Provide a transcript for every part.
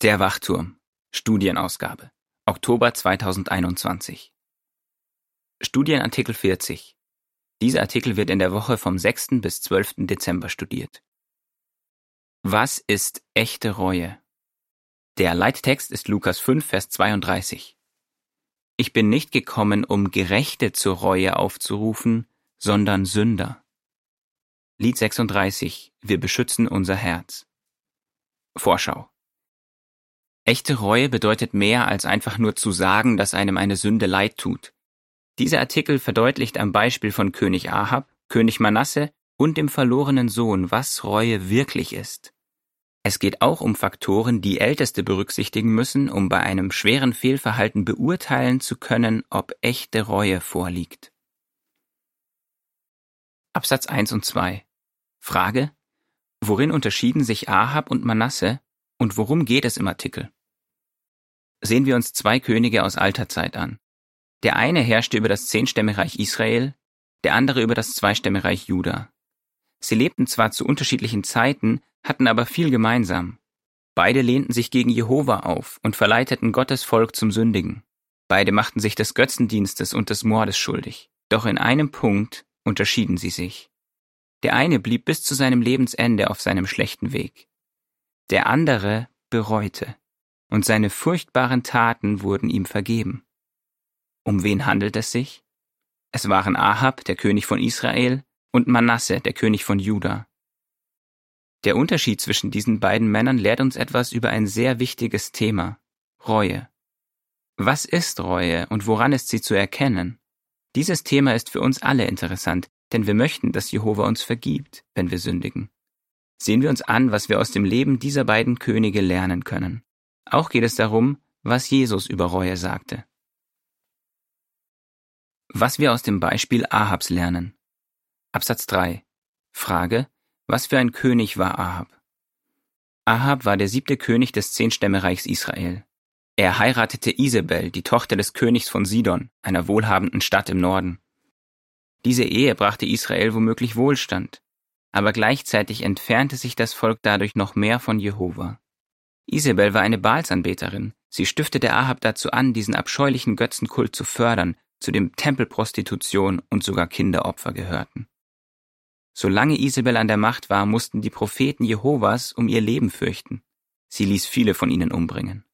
Der Wachturm. Studienausgabe. Oktober 2021. Studienartikel 40. Dieser Artikel wird in der Woche vom 6. bis 12. Dezember studiert. Was ist echte Reue? Der Leittext ist Lukas 5, Vers 32. Ich bin nicht gekommen, um Gerechte zur Reue aufzurufen, sondern Sünder. Lied 36. Wir beschützen unser Herz. Vorschau. Echte Reue bedeutet mehr als einfach nur zu sagen, dass einem eine Sünde leid tut. Dieser Artikel verdeutlicht am Beispiel von König Ahab, König Manasse und dem verlorenen Sohn, was Reue wirklich ist. Es geht auch um Faktoren, die Älteste berücksichtigen müssen, um bei einem schweren Fehlverhalten beurteilen zu können, ob echte Reue vorliegt. Absatz 1 und 2 Frage Worin unterschieden sich Ahab und Manasse und worum geht es im Artikel? Sehen wir uns zwei Könige aus alter Zeit an. Der eine herrschte über das Zehnstämmereich Israel, der andere über das Zweistämmereich Juda. Sie lebten zwar zu unterschiedlichen Zeiten, hatten aber viel gemeinsam. Beide lehnten sich gegen Jehova auf und verleiteten Gottes Volk zum Sündigen. Beide machten sich des Götzendienstes und des Mordes schuldig. Doch in einem Punkt unterschieden sie sich. Der eine blieb bis zu seinem Lebensende auf seinem schlechten Weg. Der andere bereute und seine furchtbaren Taten wurden ihm vergeben. Um wen handelt es sich? Es waren Ahab, der König von Israel, und Manasse, der König von Juda. Der Unterschied zwischen diesen beiden Männern lehrt uns etwas über ein sehr wichtiges Thema Reue. Was ist Reue und woran ist sie zu erkennen? Dieses Thema ist für uns alle interessant, denn wir möchten, dass Jehova uns vergibt, wenn wir sündigen. Sehen wir uns an, was wir aus dem Leben dieser beiden Könige lernen können. Auch geht es darum, was Jesus über Reue sagte. Was wir aus dem Beispiel Ahabs lernen. Absatz 3. Frage, was für ein König war Ahab? Ahab war der siebte König des Zehnstämmereichs Israel. Er heiratete Isabel, die Tochter des Königs von Sidon, einer wohlhabenden Stadt im Norden. Diese Ehe brachte Israel womöglich Wohlstand, aber gleichzeitig entfernte sich das Volk dadurch noch mehr von Jehova. Isabel war eine Baalsanbeterin. Sie stiftete Ahab dazu an, diesen abscheulichen Götzenkult zu fördern, zu dem Tempelprostitution und sogar Kinderopfer gehörten. Solange Isabel an der Macht war, mussten die Propheten Jehovas um ihr Leben fürchten. Sie ließ viele von ihnen umbringen.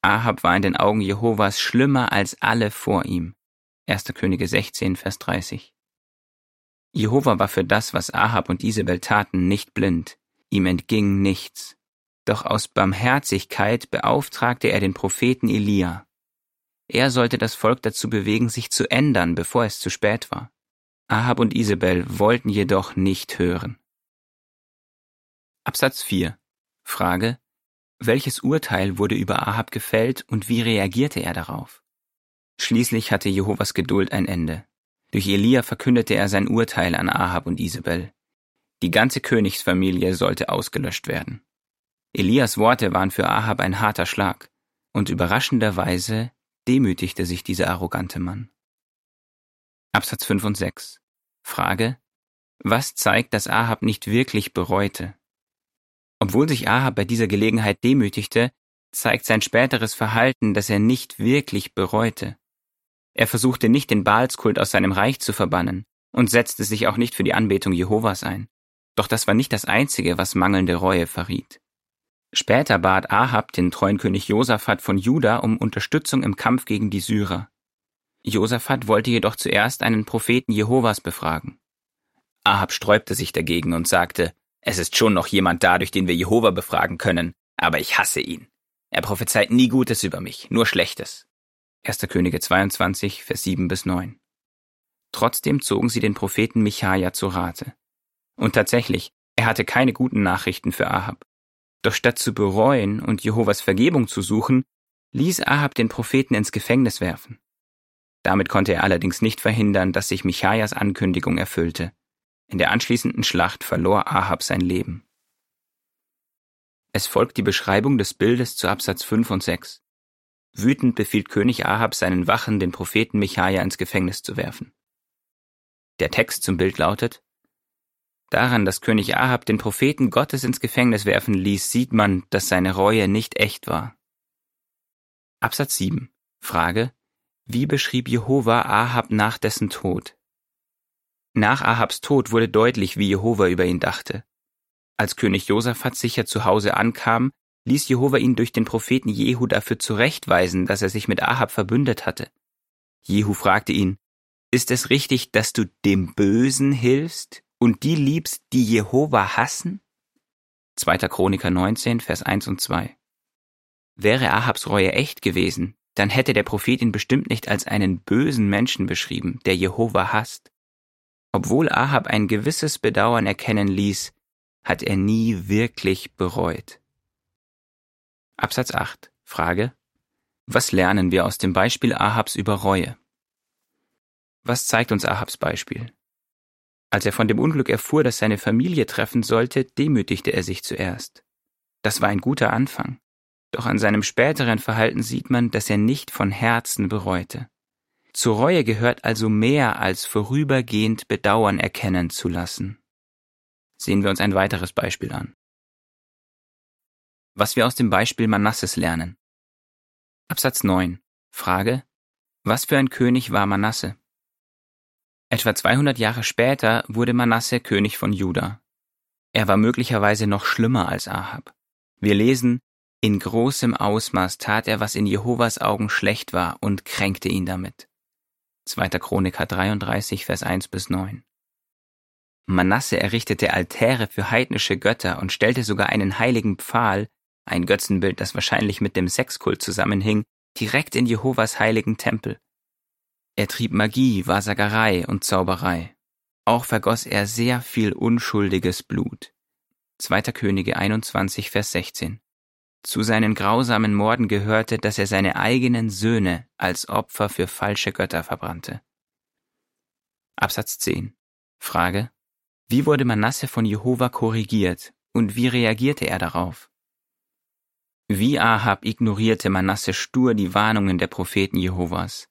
Ahab war in den Augen Jehovas schlimmer als alle vor ihm. 1. Könige 16, Vers 30. Jehova war für das, was Ahab und Isabel taten, nicht blind. Ihm entging nichts. Doch aus Barmherzigkeit beauftragte er den Propheten Elia. Er sollte das Volk dazu bewegen, sich zu ändern, bevor es zu spät war. Ahab und Isabel wollten jedoch nicht hören. Absatz 4. Frage. Welches Urteil wurde über Ahab gefällt und wie reagierte er darauf? Schließlich hatte Jehovas Geduld ein Ende. Durch Elia verkündete er sein Urteil an Ahab und Isabel. Die ganze Königsfamilie sollte ausgelöscht werden. Elias Worte waren für Ahab ein harter Schlag, und überraschenderweise demütigte sich dieser arrogante Mann. Absatz 5 und 6. Frage. Was zeigt, dass Ahab nicht wirklich bereute? Obwohl sich Ahab bei dieser Gelegenheit demütigte, zeigt sein späteres Verhalten, dass er nicht wirklich bereute. Er versuchte nicht den Baalskult aus seinem Reich zu verbannen und setzte sich auch nicht für die Anbetung Jehovas ein. Doch das war nicht das Einzige, was mangelnde Reue verriet. Später bat Ahab den treuen König Josaphat von Juda um Unterstützung im Kampf gegen die Syrer. Josaphat wollte jedoch zuerst einen Propheten Jehovas befragen. Ahab sträubte sich dagegen und sagte, es ist schon noch jemand da, durch den wir Jehova befragen können, aber ich hasse ihn. Er prophezeit nie Gutes über mich, nur Schlechtes. 1. Könige 22, Vers 7 bis 9. Trotzdem zogen sie den Propheten Michaja zu Rate. Und tatsächlich, er hatte keine guten Nachrichten für Ahab. Doch statt zu bereuen und Jehovas Vergebung zu suchen, ließ Ahab den Propheten ins Gefängnis werfen. Damit konnte er allerdings nicht verhindern, dass sich Michajas Ankündigung erfüllte. In der anschließenden Schlacht verlor Ahab sein Leben. Es folgt die Beschreibung des Bildes zu Absatz 5 und 6. Wütend befiehlt König Ahab seinen Wachen, den Propheten Michaja ins Gefängnis zu werfen. Der Text zum Bild lautet Daran, dass König Ahab den Propheten Gottes ins Gefängnis werfen ließ, sieht man, dass seine Reue nicht echt war. Absatz 7. Frage. Wie beschrieb Jehova Ahab nach dessen Tod? Nach Ahabs Tod wurde deutlich, wie Jehova über ihn dachte. Als König Josaphat sicher zu Hause ankam, ließ Jehova ihn durch den Propheten Jehu dafür zurechtweisen, dass er sich mit Ahab verbündet hatte. Jehu fragte ihn, Ist es richtig, dass du dem Bösen hilfst und die liebst, die Jehova hassen? 2. Chroniker 19, Vers 1 und 2. Wäre Ahabs Reue echt gewesen, dann hätte der Prophet ihn bestimmt nicht als einen bösen Menschen beschrieben, der Jehova hasst. Obwohl Ahab ein gewisses Bedauern erkennen ließ, hat er nie wirklich bereut. Absatz 8. Frage. Was lernen wir aus dem Beispiel Ahabs über Reue? Was zeigt uns Ahabs Beispiel? Als er von dem Unglück erfuhr, das seine Familie treffen sollte, demütigte er sich zuerst. Das war ein guter Anfang. Doch an seinem späteren Verhalten sieht man, dass er nicht von Herzen bereute. Zur Reue gehört also mehr als vorübergehend Bedauern erkennen zu lassen. Sehen wir uns ein weiteres Beispiel an. Was wir aus dem Beispiel Manasses lernen. Absatz 9. Frage. Was für ein König war Manasse? Etwa 200 Jahre später wurde Manasse König von Juda. Er war möglicherweise noch schlimmer als Ahab. Wir lesen, in großem Ausmaß tat er, was in Jehovas Augen schlecht war und kränkte ihn damit. 2. Chroniker 33, Vers 1 bis 9. Manasse errichtete Altäre für heidnische Götter und stellte sogar einen heiligen Pfahl, ein Götzenbild, das wahrscheinlich mit dem Sexkult zusammenhing, direkt in Jehovas heiligen Tempel. Er trieb Magie, Wahrsagerei und Zauberei. Auch vergoss er sehr viel unschuldiges Blut. 2. Könige 21, Vers 16. Zu seinen grausamen Morden gehörte, dass er seine eigenen Söhne als Opfer für falsche Götter verbrannte. Absatz 10. Frage. Wie wurde Manasse von Jehova korrigiert und wie reagierte er darauf? Wie Ahab ignorierte Manasse stur die Warnungen der Propheten Jehovas.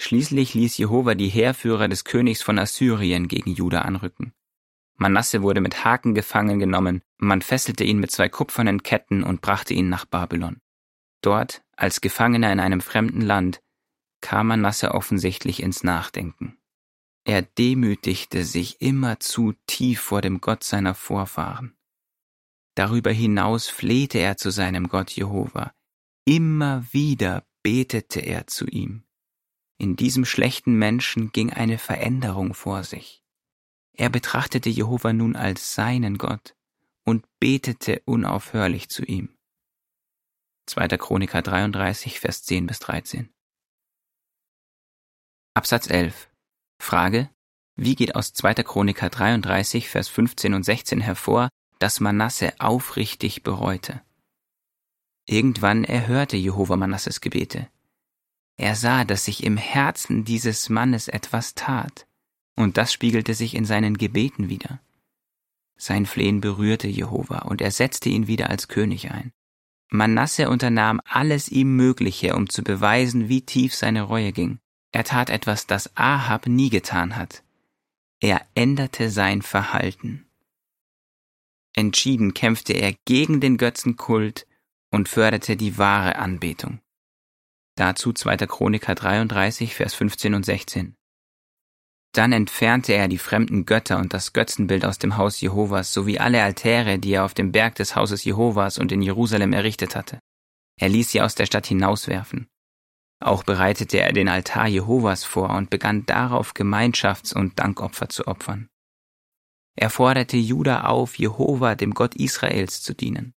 Schließlich ließ Jehova die Heerführer des Königs von Assyrien gegen Juda anrücken. Manasse wurde mit Haken gefangen genommen, man fesselte ihn mit zwei kupfernen Ketten und brachte ihn nach Babylon. Dort, als Gefangener in einem fremden Land, kam Manasse offensichtlich ins Nachdenken. Er demütigte sich immer zu tief vor dem Gott seiner Vorfahren. Darüber hinaus flehte er zu seinem Gott Jehova. Immer wieder betete er zu ihm. In diesem schlechten Menschen ging eine Veränderung vor sich. Er betrachtete Jehova nun als seinen Gott und betete unaufhörlich zu ihm. 2. Chroniker 33, Vers 10 bis 13. Absatz 11. Frage, wie geht aus 2. Chroniker 33, Vers 15 und 16 hervor, dass Manasse aufrichtig bereute? Irgendwann erhörte Jehova Manasses Gebete. Er sah, dass sich im Herzen dieses Mannes etwas tat, und das spiegelte sich in seinen Gebeten wieder. Sein Flehen berührte Jehova, und er setzte ihn wieder als König ein. Manasse unternahm alles ihm Mögliche, um zu beweisen, wie tief seine Reue ging. Er tat etwas, das Ahab nie getan hat. Er änderte sein Verhalten. Entschieden kämpfte er gegen den Götzenkult und förderte die wahre Anbetung. Dazu 2. Chroniker 33, Vers 15 und 16. Dann entfernte er die fremden Götter und das Götzenbild aus dem Haus Jehovas sowie alle Altäre, die er auf dem Berg des Hauses Jehovas und in Jerusalem errichtet hatte. Er ließ sie aus der Stadt hinauswerfen. Auch bereitete er den Altar Jehovas vor und begann darauf Gemeinschafts- und Dankopfer zu opfern. Er forderte Juda auf, Jehova, dem Gott Israels, zu dienen.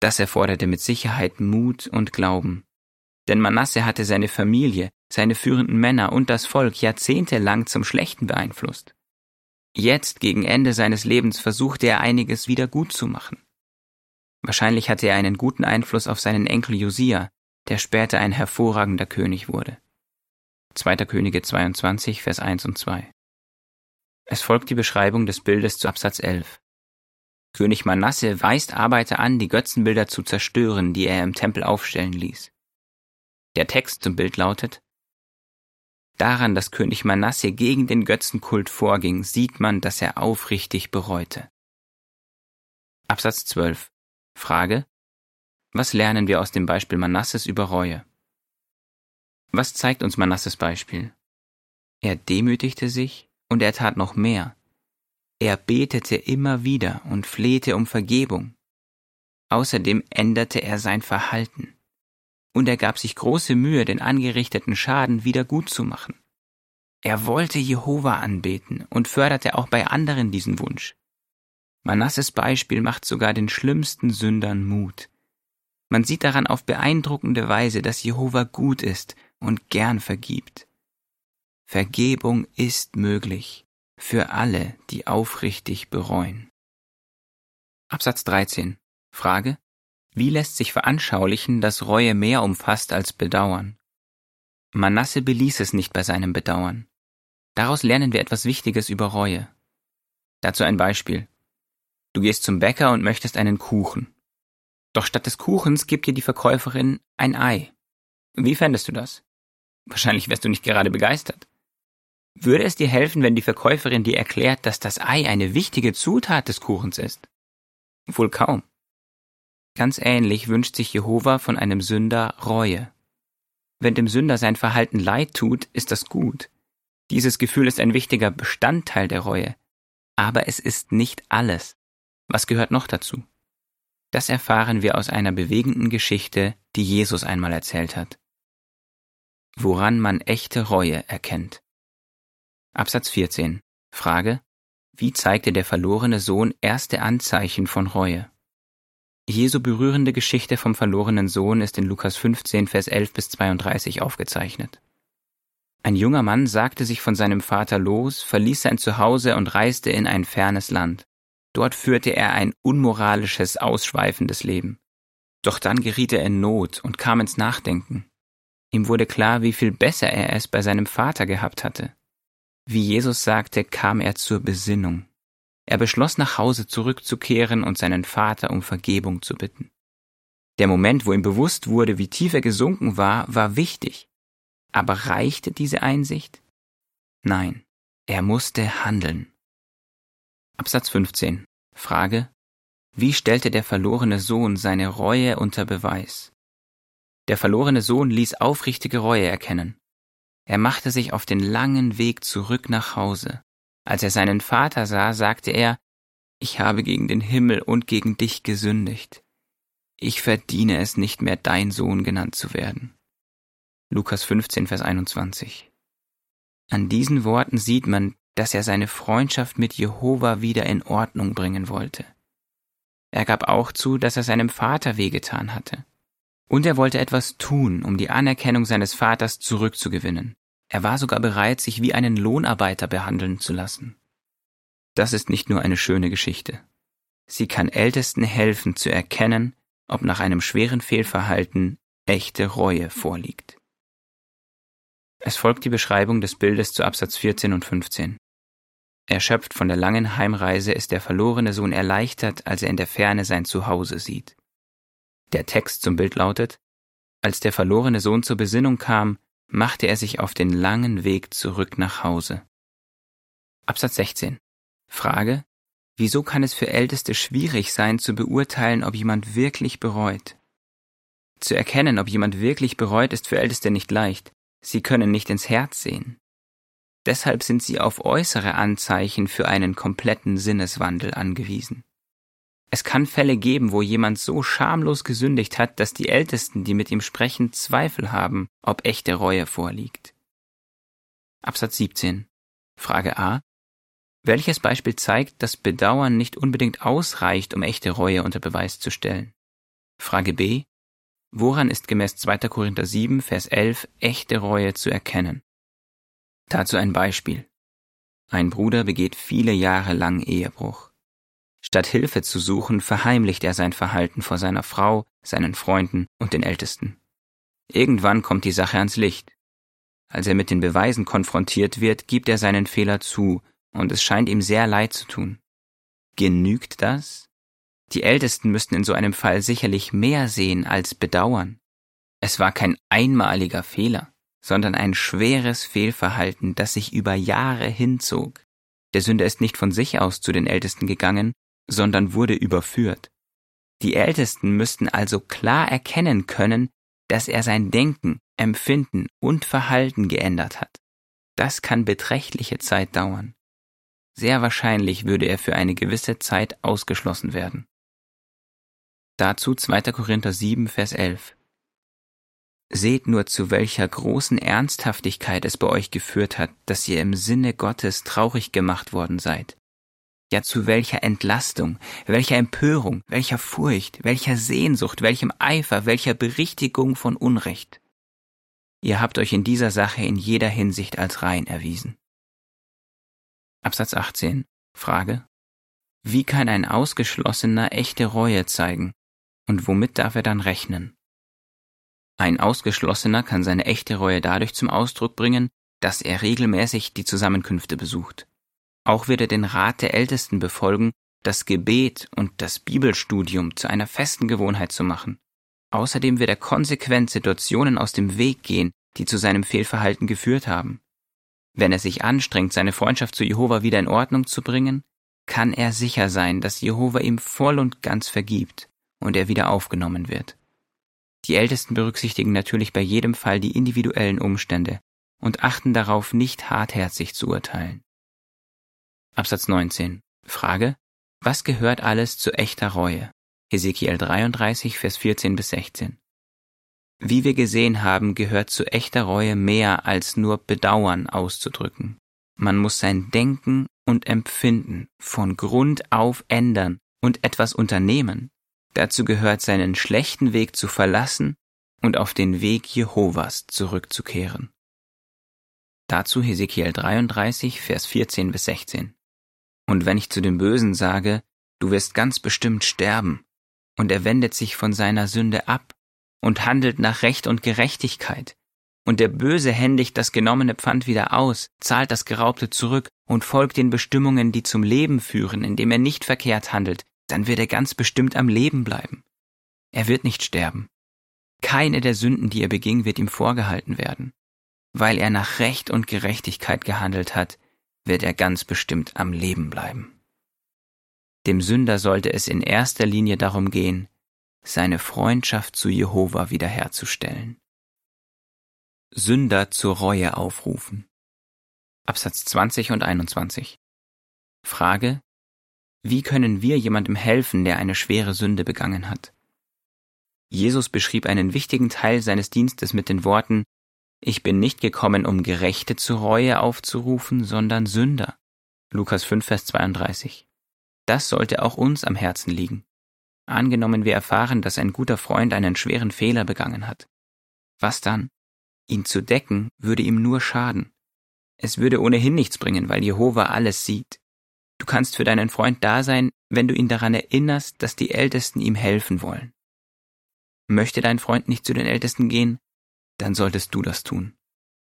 Das erforderte mit Sicherheit Mut und Glauben. Denn Manasse hatte seine Familie, seine führenden Männer und das Volk jahrzehntelang zum Schlechten beeinflusst. Jetzt, gegen Ende seines Lebens, versuchte er einiges wieder gut zu machen. Wahrscheinlich hatte er einen guten Einfluss auf seinen Enkel Josia, der später ein hervorragender König wurde. 2. Könige 22, Vers 1 und 2. Es folgt die Beschreibung des Bildes zu Absatz 11. König Manasse weist Arbeiter an, die Götzenbilder zu zerstören, die er im Tempel aufstellen ließ. Der Text zum Bild lautet Daran, dass König Manasse gegen den Götzenkult vorging, sieht man, dass er aufrichtig bereute. Absatz 12. Frage. Was lernen wir aus dem Beispiel Manasses über Reue? Was zeigt uns Manasses Beispiel? Er demütigte sich und er tat noch mehr. Er betete immer wieder und flehte um Vergebung. Außerdem änderte er sein Verhalten. Und er gab sich große Mühe, den angerichteten Schaden wieder gut zu machen. Er wollte Jehova anbeten und förderte auch bei anderen diesen Wunsch. Manasses Beispiel macht sogar den schlimmsten Sündern Mut. Man sieht daran auf beeindruckende Weise, dass Jehova gut ist und gern vergibt. Vergebung ist möglich für alle, die aufrichtig bereuen. Absatz 13. Frage. Wie lässt sich veranschaulichen, dass Reue mehr umfasst als Bedauern? Manasse beließ es nicht bei seinem Bedauern. Daraus lernen wir etwas Wichtiges über Reue. Dazu ein Beispiel. Du gehst zum Bäcker und möchtest einen Kuchen. Doch statt des Kuchens gibt dir die Verkäuferin ein Ei. Wie fändest du das? Wahrscheinlich wärst du nicht gerade begeistert. Würde es dir helfen, wenn die Verkäuferin dir erklärt, dass das Ei eine wichtige Zutat des Kuchens ist? Wohl kaum. Ganz ähnlich wünscht sich Jehova von einem Sünder Reue. Wenn dem Sünder sein Verhalten leid tut, ist das gut. Dieses Gefühl ist ein wichtiger Bestandteil der Reue. Aber es ist nicht alles. Was gehört noch dazu? Das erfahren wir aus einer bewegenden Geschichte, die Jesus einmal erzählt hat. Woran man echte Reue erkennt. Absatz 14. Frage. Wie zeigte der verlorene Sohn erste Anzeichen von Reue? Jesu berührende Geschichte vom verlorenen Sohn ist in Lukas 15, Vers 11 bis 32 aufgezeichnet. Ein junger Mann sagte sich von seinem Vater los, verließ sein Zuhause und reiste in ein fernes Land. Dort führte er ein unmoralisches, ausschweifendes Leben. Doch dann geriet er in Not und kam ins Nachdenken. Ihm wurde klar, wie viel besser er es bei seinem Vater gehabt hatte. Wie Jesus sagte, kam er zur Besinnung. Er beschloss nach Hause zurückzukehren und seinen Vater um Vergebung zu bitten. Der Moment, wo ihm bewusst wurde, wie tief er gesunken war, war wichtig. Aber reichte diese Einsicht? Nein, er musste handeln. Absatz 15. Frage. Wie stellte der verlorene Sohn seine Reue unter Beweis? Der verlorene Sohn ließ aufrichtige Reue erkennen. Er machte sich auf den langen Weg zurück nach Hause. Als er seinen Vater sah, sagte er, ich habe gegen den Himmel und gegen dich gesündigt. Ich verdiene es nicht mehr, dein Sohn genannt zu werden. Lukas 15, Vers 21. An diesen Worten sieht man, dass er seine Freundschaft mit Jehova wieder in Ordnung bringen wollte. Er gab auch zu, dass er seinem Vater wehgetan hatte. Und er wollte etwas tun, um die Anerkennung seines Vaters zurückzugewinnen. Er war sogar bereit, sich wie einen Lohnarbeiter behandeln zu lassen. Das ist nicht nur eine schöne Geschichte. Sie kann Ältesten helfen zu erkennen, ob nach einem schweren Fehlverhalten echte Reue vorliegt. Es folgt die Beschreibung des Bildes zu Absatz 14 und 15. Erschöpft von der langen Heimreise ist der verlorene Sohn erleichtert, als er in der Ferne sein Zuhause sieht. Der Text zum Bild lautet, als der verlorene Sohn zur Besinnung kam, machte er sich auf den langen Weg zurück nach Hause. Absatz 16. Frage, wieso kann es für Älteste schwierig sein zu beurteilen, ob jemand wirklich bereut? Zu erkennen, ob jemand wirklich bereut, ist für Älteste nicht leicht. Sie können nicht ins Herz sehen. Deshalb sind sie auf äußere Anzeichen für einen kompletten Sinneswandel angewiesen. Es kann Fälle geben, wo jemand so schamlos gesündigt hat, dass die Ältesten, die mit ihm sprechen, Zweifel haben, ob echte Reue vorliegt. Absatz 17. Frage A. Welches Beispiel zeigt, dass Bedauern nicht unbedingt ausreicht, um echte Reue unter Beweis zu stellen? Frage B. Woran ist gemäß 2. Korinther 7, Vers 11 echte Reue zu erkennen? Dazu ein Beispiel. Ein Bruder begeht viele Jahre lang Ehebruch. Statt Hilfe zu suchen, verheimlicht er sein Verhalten vor seiner Frau, seinen Freunden und den Ältesten. Irgendwann kommt die Sache ans Licht. Als er mit den Beweisen konfrontiert wird, gibt er seinen Fehler zu, und es scheint ihm sehr leid zu tun. Genügt das? Die Ältesten müssten in so einem Fall sicherlich mehr sehen als bedauern. Es war kein einmaliger Fehler. sondern ein schweres Fehlverhalten, das sich über Jahre hinzog. Der Sünder ist nicht von sich aus zu den Ältesten gegangen, sondern wurde überführt. Die Ältesten müssten also klar erkennen können, dass er sein Denken, Empfinden und Verhalten geändert hat. Das kann beträchtliche Zeit dauern. Sehr wahrscheinlich würde er für eine gewisse Zeit ausgeschlossen werden. Dazu 2. Korinther 7, Vers 11. Seht nur, zu welcher großen Ernsthaftigkeit es bei euch geführt hat, dass ihr im Sinne Gottes traurig gemacht worden seid. Ja, zu welcher Entlastung, welcher Empörung, welcher Furcht, welcher Sehnsucht, welchem Eifer, welcher Berichtigung von Unrecht. Ihr habt euch in dieser Sache in jeder Hinsicht als rein erwiesen. Absatz 18. Frage. Wie kann ein Ausgeschlossener echte Reue zeigen? Und womit darf er dann rechnen? Ein Ausgeschlossener kann seine echte Reue dadurch zum Ausdruck bringen, dass er regelmäßig die Zusammenkünfte besucht. Auch wird er den Rat der Ältesten befolgen, das Gebet und das Bibelstudium zu einer festen Gewohnheit zu machen. Außerdem wird er konsequent Situationen aus dem Weg gehen, die zu seinem Fehlverhalten geführt haben. Wenn er sich anstrengt, seine Freundschaft zu Jehova wieder in Ordnung zu bringen, kann er sicher sein, dass Jehova ihm voll und ganz vergibt und er wieder aufgenommen wird. Die Ältesten berücksichtigen natürlich bei jedem Fall die individuellen Umstände und achten darauf, nicht hartherzig zu urteilen. Absatz 19. Frage. Was gehört alles zu echter Reue? Ezekiel 33, Vers 14 bis 16. Wie wir gesehen haben, gehört zu echter Reue mehr als nur Bedauern auszudrücken. Man muss sein Denken und Empfinden von Grund auf ändern und etwas unternehmen. Dazu gehört seinen schlechten Weg zu verlassen und auf den Weg Jehovas zurückzukehren. Dazu Hesekiel 33, Vers 14 bis 16. Und wenn ich zu dem Bösen sage, du wirst ganz bestimmt sterben, und er wendet sich von seiner Sünde ab und handelt nach Recht und Gerechtigkeit, und der Böse händigt das genommene Pfand wieder aus, zahlt das Geraubte zurück und folgt den Bestimmungen, die zum Leben führen, indem er nicht verkehrt handelt, dann wird er ganz bestimmt am Leben bleiben. Er wird nicht sterben. Keine der Sünden, die er beging, wird ihm vorgehalten werden. Weil er nach Recht und Gerechtigkeit gehandelt hat, wird er ganz bestimmt am Leben bleiben. Dem Sünder sollte es in erster Linie darum gehen, seine Freundschaft zu Jehova wiederherzustellen. Sünder zur Reue aufrufen. Absatz 20 und 21. Frage. Wie können wir jemandem helfen, der eine schwere Sünde begangen hat? Jesus beschrieb einen wichtigen Teil seines Dienstes mit den Worten ich bin nicht gekommen, um Gerechte zur Reue aufzurufen, sondern Sünder. Lukas 5, Vers 32. Das sollte auch uns am Herzen liegen. Angenommen, wir erfahren, dass ein guter Freund einen schweren Fehler begangen hat. Was dann? Ihn zu decken würde ihm nur schaden. Es würde ohnehin nichts bringen, weil Jehova alles sieht. Du kannst für deinen Freund da sein, wenn du ihn daran erinnerst, dass die Ältesten ihm helfen wollen. Möchte dein Freund nicht zu den Ältesten gehen, dann solltest du das tun.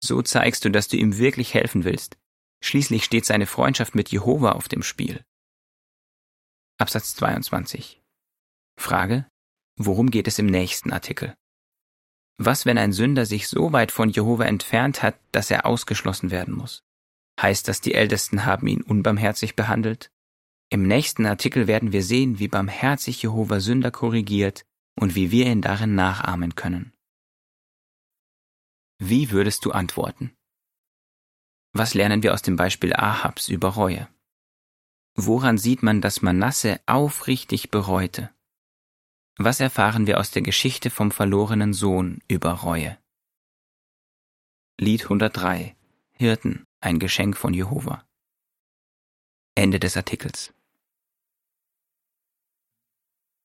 So zeigst du, dass du ihm wirklich helfen willst. Schließlich steht seine Freundschaft mit Jehova auf dem Spiel. Absatz 22. Frage. Worum geht es im nächsten Artikel? Was, wenn ein Sünder sich so weit von Jehova entfernt hat, dass er ausgeschlossen werden muss? Heißt das, die Ältesten haben ihn unbarmherzig behandelt? Im nächsten Artikel werden wir sehen, wie barmherzig Jehova Sünder korrigiert und wie wir ihn darin nachahmen können. Wie würdest du antworten? Was lernen wir aus dem Beispiel Ahabs über Reue? Woran sieht man, dass Manasse aufrichtig bereute? Was erfahren wir aus der Geschichte vom verlorenen Sohn über Reue? Lied 103 Hirten, ein Geschenk von Jehova. Ende des Artikels.